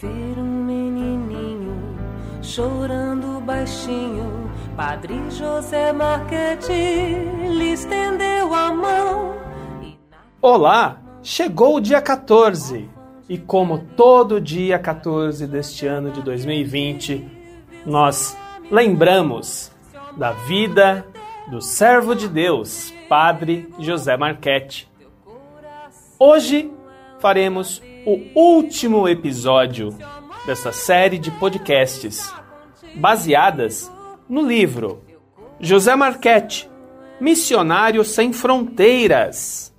ver um menininho chorando baixinho, Padre José Marquete lhe estendeu a mão. Olá, chegou o dia 14 e como todo dia 14 deste ano de 2020, nós lembramos da vida do servo de Deus, Padre José Marquete. Hoje faremos o último episódio dessa série de podcasts baseadas no livro José Marquete, Missionário Sem Fronteiras,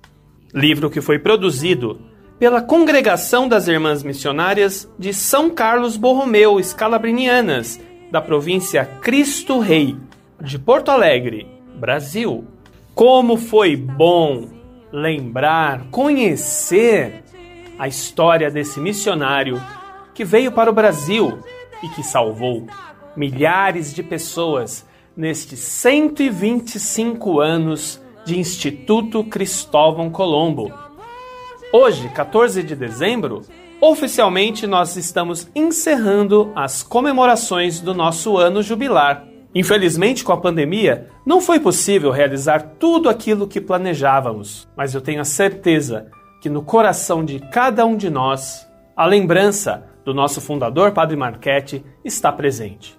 livro que foi produzido pela Congregação das Irmãs Missionárias de São Carlos Borromeu, Escalabrinianas, da província Cristo Rei, de Porto Alegre, Brasil. Como foi bom lembrar, conhecer a história desse missionário que veio para o Brasil e que salvou milhares de pessoas nestes 125 anos de Instituto Cristóvão Colombo. Hoje, 14 de dezembro, oficialmente nós estamos encerrando as comemorações do nosso ano jubilar. Infelizmente, com a pandemia, não foi possível realizar tudo aquilo que planejávamos, mas eu tenho a certeza que no coração de cada um de nós, a lembrança do nosso fundador, Padre Marchetti, está presente.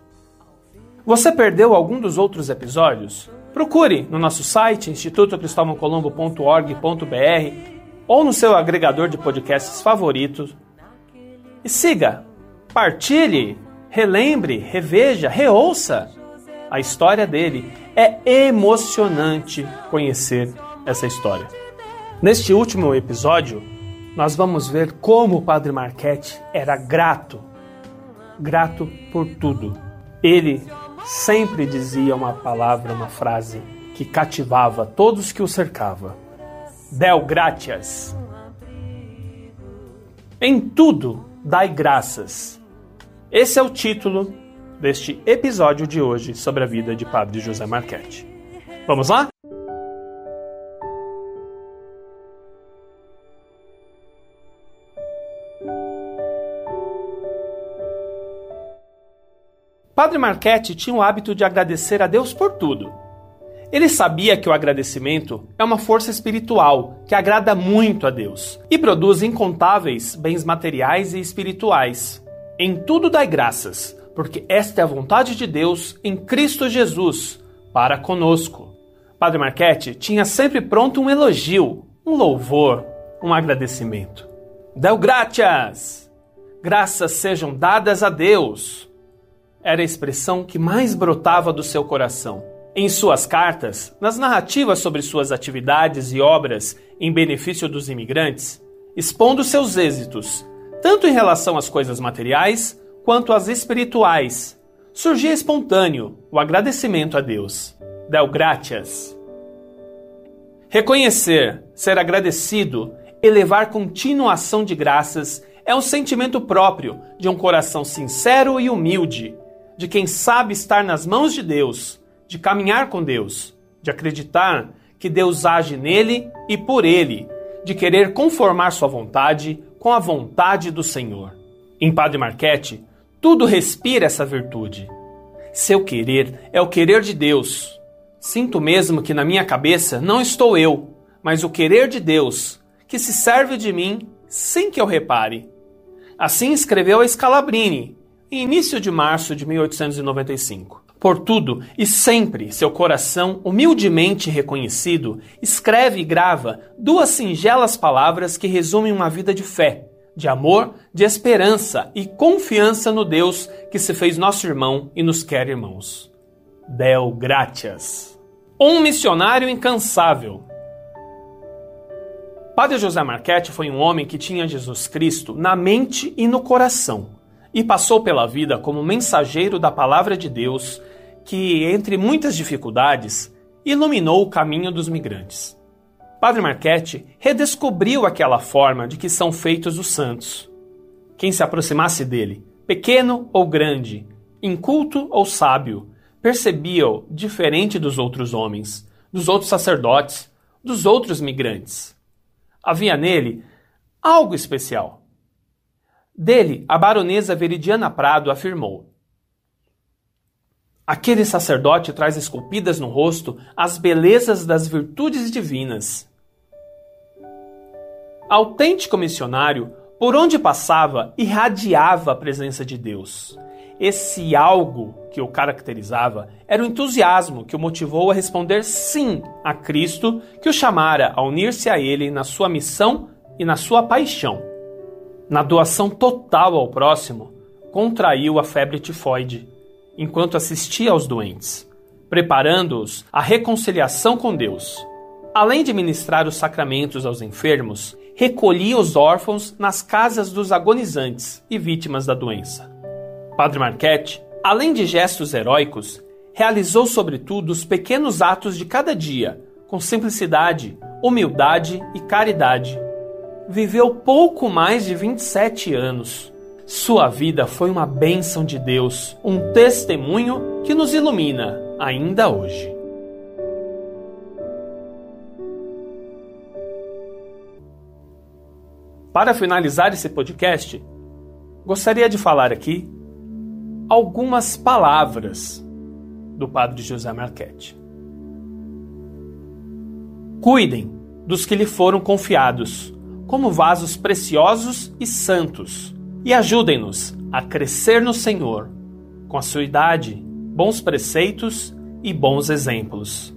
Você perdeu algum dos outros episódios? Procure no nosso site institutocristovãocolombo.org.br ou no seu agregador de podcasts favoritos e siga, partilhe, relembre, reveja, reouça a história dele. É emocionante conhecer essa história. Neste último episódio, nós vamos ver como o Padre Marquette era grato, grato por tudo. Ele sempre dizia uma palavra, uma frase que cativava todos que o cercava. Del gratias. Em tudo dai graças. Esse é o título deste episódio de hoje sobre a vida de Padre José Marchetti. Vamos lá? Padre Marchetti tinha o hábito de agradecer a Deus por tudo. Ele sabia que o agradecimento é uma força espiritual que agrada muito a Deus e produz incontáveis bens materiais e espirituais. Em tudo dai graças, porque esta é a vontade de Deus em Cristo Jesus para conosco. Padre Marquette tinha sempre pronto um elogio, um louvor, um agradecimento. Deu graças! Graças sejam dadas a Deus! Era a expressão que mais brotava do seu coração. Em suas cartas, nas narrativas sobre suas atividades e obras em benefício dos imigrantes, expondo seus êxitos, tanto em relação às coisas materiais quanto as espirituais, surgia espontâneo o agradecimento a Deus. Del gratias. Reconhecer, ser agradecido, elevar continuação de graças é um sentimento próprio de um coração sincero e humilde, de quem sabe estar nas mãos de Deus, de caminhar com Deus, de acreditar que Deus age nele e por ele, de querer conformar sua vontade com a vontade do Senhor. Em Padre Marquette, tudo respira essa virtude. Seu querer é o querer de Deus. Sinto mesmo que na minha cabeça não estou eu, mas o querer de Deus, que se serve de mim sem que eu repare. Assim escreveu a Scalabrini, em início de março de 1895. Por tudo e sempre seu coração humildemente reconhecido, escreve e grava duas singelas palavras que resumem uma vida de fé, de amor, de esperança e confiança no Deus que se fez nosso irmão e nos quer irmãos. Del gratias. Um missionário incansável. Padre José Marchetti foi um homem que tinha Jesus Cristo na mente e no coração e passou pela vida como mensageiro da palavra de Deus que, entre muitas dificuldades, iluminou o caminho dos migrantes. Padre Marchetti redescobriu aquela forma de que são feitos os santos. Quem se aproximasse dele, pequeno ou grande, inculto ou sábio, percebia-o diferente dos outros homens, dos outros sacerdotes, dos outros migrantes. Havia nele algo especial. Dele, a baronesa Veridiana Prado afirmou: Aquele sacerdote traz esculpidas no rosto as belezas das virtudes divinas. Autêntico missionário, por onde passava, irradiava a presença de Deus. Esse algo que o caracterizava era o entusiasmo que o motivou a responder sim a Cristo, que o chamara a unir-se a Ele na sua missão e na sua paixão. Na doação total ao próximo, contraiu a febre tifoide, enquanto assistia aos doentes, preparando-os à reconciliação com Deus. Além de ministrar os sacramentos aos enfermos, recolhia os órfãos nas casas dos agonizantes e vítimas da doença. Padre Marquette, além de gestos heróicos, realizou sobretudo os pequenos atos de cada dia, com simplicidade, humildade e caridade. Viveu pouco mais de 27 anos. Sua vida foi uma bênção de Deus, um testemunho que nos ilumina ainda hoje. Para finalizar esse podcast, gostaria de falar aqui algumas palavras do Padre José Marchetti. Cuidem dos que lhe foram confiados, como vasos preciosos e santos, e ajudem-nos a crescer no Senhor, com a sua idade, bons preceitos e bons exemplos.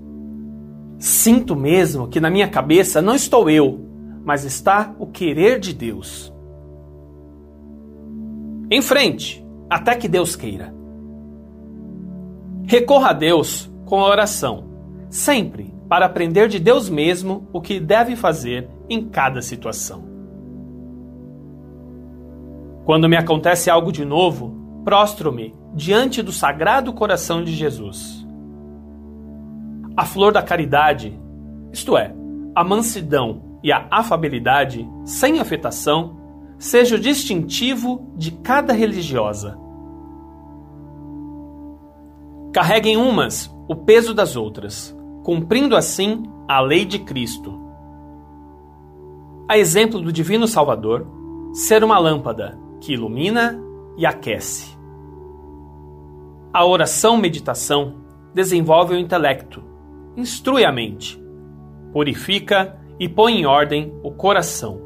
Sinto mesmo que na minha cabeça não estou eu, mas está o querer de Deus. Em frente, até que Deus queira. Recorra a Deus com a oração, sempre para aprender de Deus mesmo o que deve fazer em cada situação. Quando me acontece algo de novo, prostro-me diante do Sagrado Coração de Jesus. A flor da caridade, isto é, a mansidão e a afabilidade, sem afetação, seja o distintivo de cada religiosa. Carreguem umas o peso das outras, cumprindo assim a lei de Cristo. A exemplo do Divino Salvador, ser uma lâmpada que ilumina e aquece. A oração-meditação desenvolve o intelecto, instrui a mente, purifica e põe em ordem o coração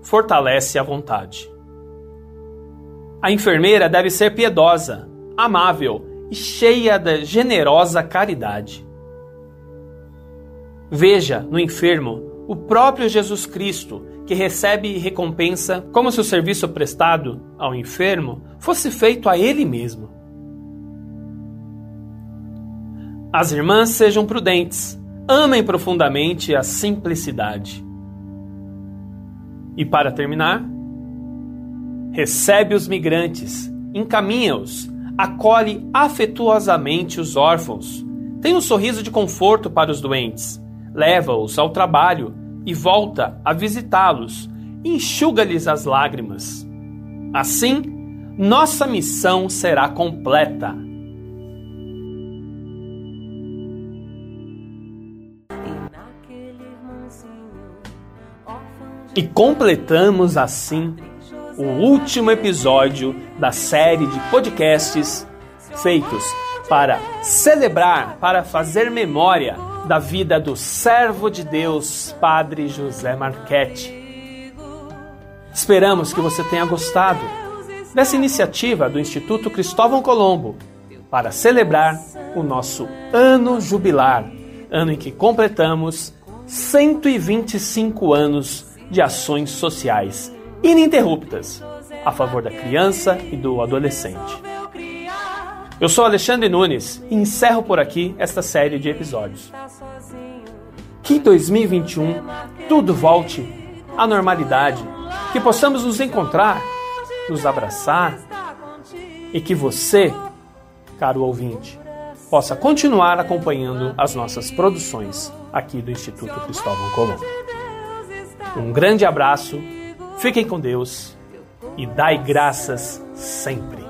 fortalece a vontade. A enfermeira deve ser piedosa, amável e cheia de generosa caridade. Veja no enfermo o próprio Jesus Cristo, que recebe recompensa como se o serviço prestado ao enfermo fosse feito a ele mesmo. As irmãs sejam prudentes, amem profundamente a simplicidade. E para terminar, recebe os migrantes, encaminha-os, acolhe afetuosamente os órfãos, tem um sorriso de conforto para os doentes, leva-os ao trabalho e volta a visitá-los, enxuga-lhes as lágrimas. Assim, nossa missão será completa. E completamos assim o último episódio da série de podcasts feitos para celebrar, para fazer memória da vida do servo de Deus, Padre José Marchetti. Esperamos que você tenha gostado dessa iniciativa do Instituto Cristóvão Colombo para celebrar o nosso ano jubilar, ano em que completamos 125 anos de ações sociais ininterruptas a favor da criança e do adolescente. Eu sou Alexandre Nunes e encerro por aqui esta série de episódios. Que em 2021 tudo volte à normalidade, que possamos nos encontrar, nos abraçar e que você, caro ouvinte, possa continuar acompanhando as nossas produções aqui do Instituto Cristóvão Colombo. Um grande abraço, fiquem com Deus e dai graças sempre.